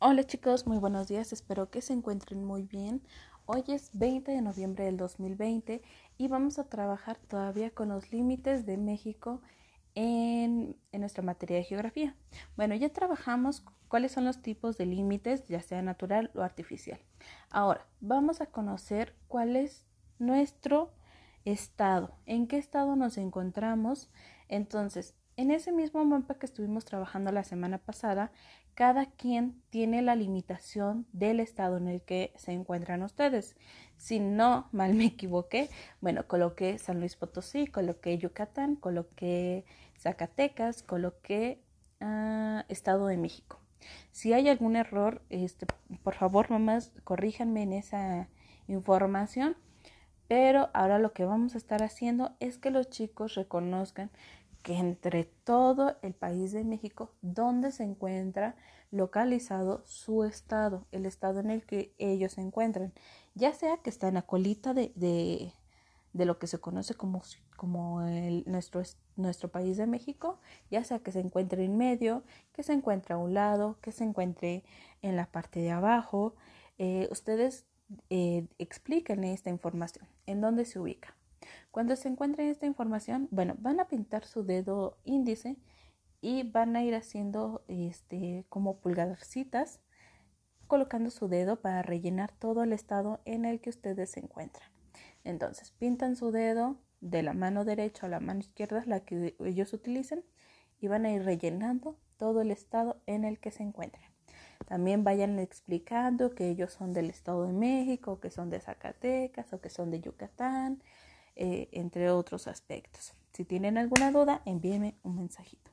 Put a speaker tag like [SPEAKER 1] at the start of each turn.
[SPEAKER 1] Hola chicos, muy buenos días, espero que se encuentren muy bien. Hoy es 20 de noviembre del 2020 y vamos a trabajar todavía con los límites de México en, en, nuestra materia de geografía. Bueno, ya trabajamos cuáles son los tipos de límites, ya sea natural o artificial. Ahora, vamos a conocer cuál es nuestro estado, en qué estado nos encontramos. Entonces, en ese mismo mapa que estuvimos trabajando la semana pasada, cada quien tiene la limitación del estado en el que se encuentran ustedes. Si no mal me equivoqué, bueno, coloqué San Luis Potosí, coloqué Yucatán, coloqué Zacatecas, coloqué uh, Estado de México. Si hay algún error, este, por favor, mamás, corríjanme en esa información. Pero ahora lo que vamos a estar haciendo es que los chicos reconozcan que entre todo el país de México, donde se encuentra localizado su estado, el estado en el que ellos se encuentran, ya sea que está en la colita de, de, de lo que se conoce como, como el, nuestro, nuestro país de México, ya sea que se encuentre en medio, que se encuentre a un lado, que se encuentre en la parte de abajo, eh, ustedes eh, expliquen esta información, en dónde se ubica. Cuando se encuentren esta información, bueno, van a pintar su dedo índice y van a ir haciendo este como pulgarcitas colocando su dedo para rellenar todo el estado en el que ustedes se encuentran. Entonces, pintan su dedo de la mano derecha a la mano izquierda, la que ellos utilicen, y van a ir rellenando todo el estado en el que se encuentran. También vayan explicando que ellos son del Estado de México, que son de Zacatecas o que son de Yucatán, eh, entre otros aspectos. Si tienen alguna duda, envíenme un mensajito.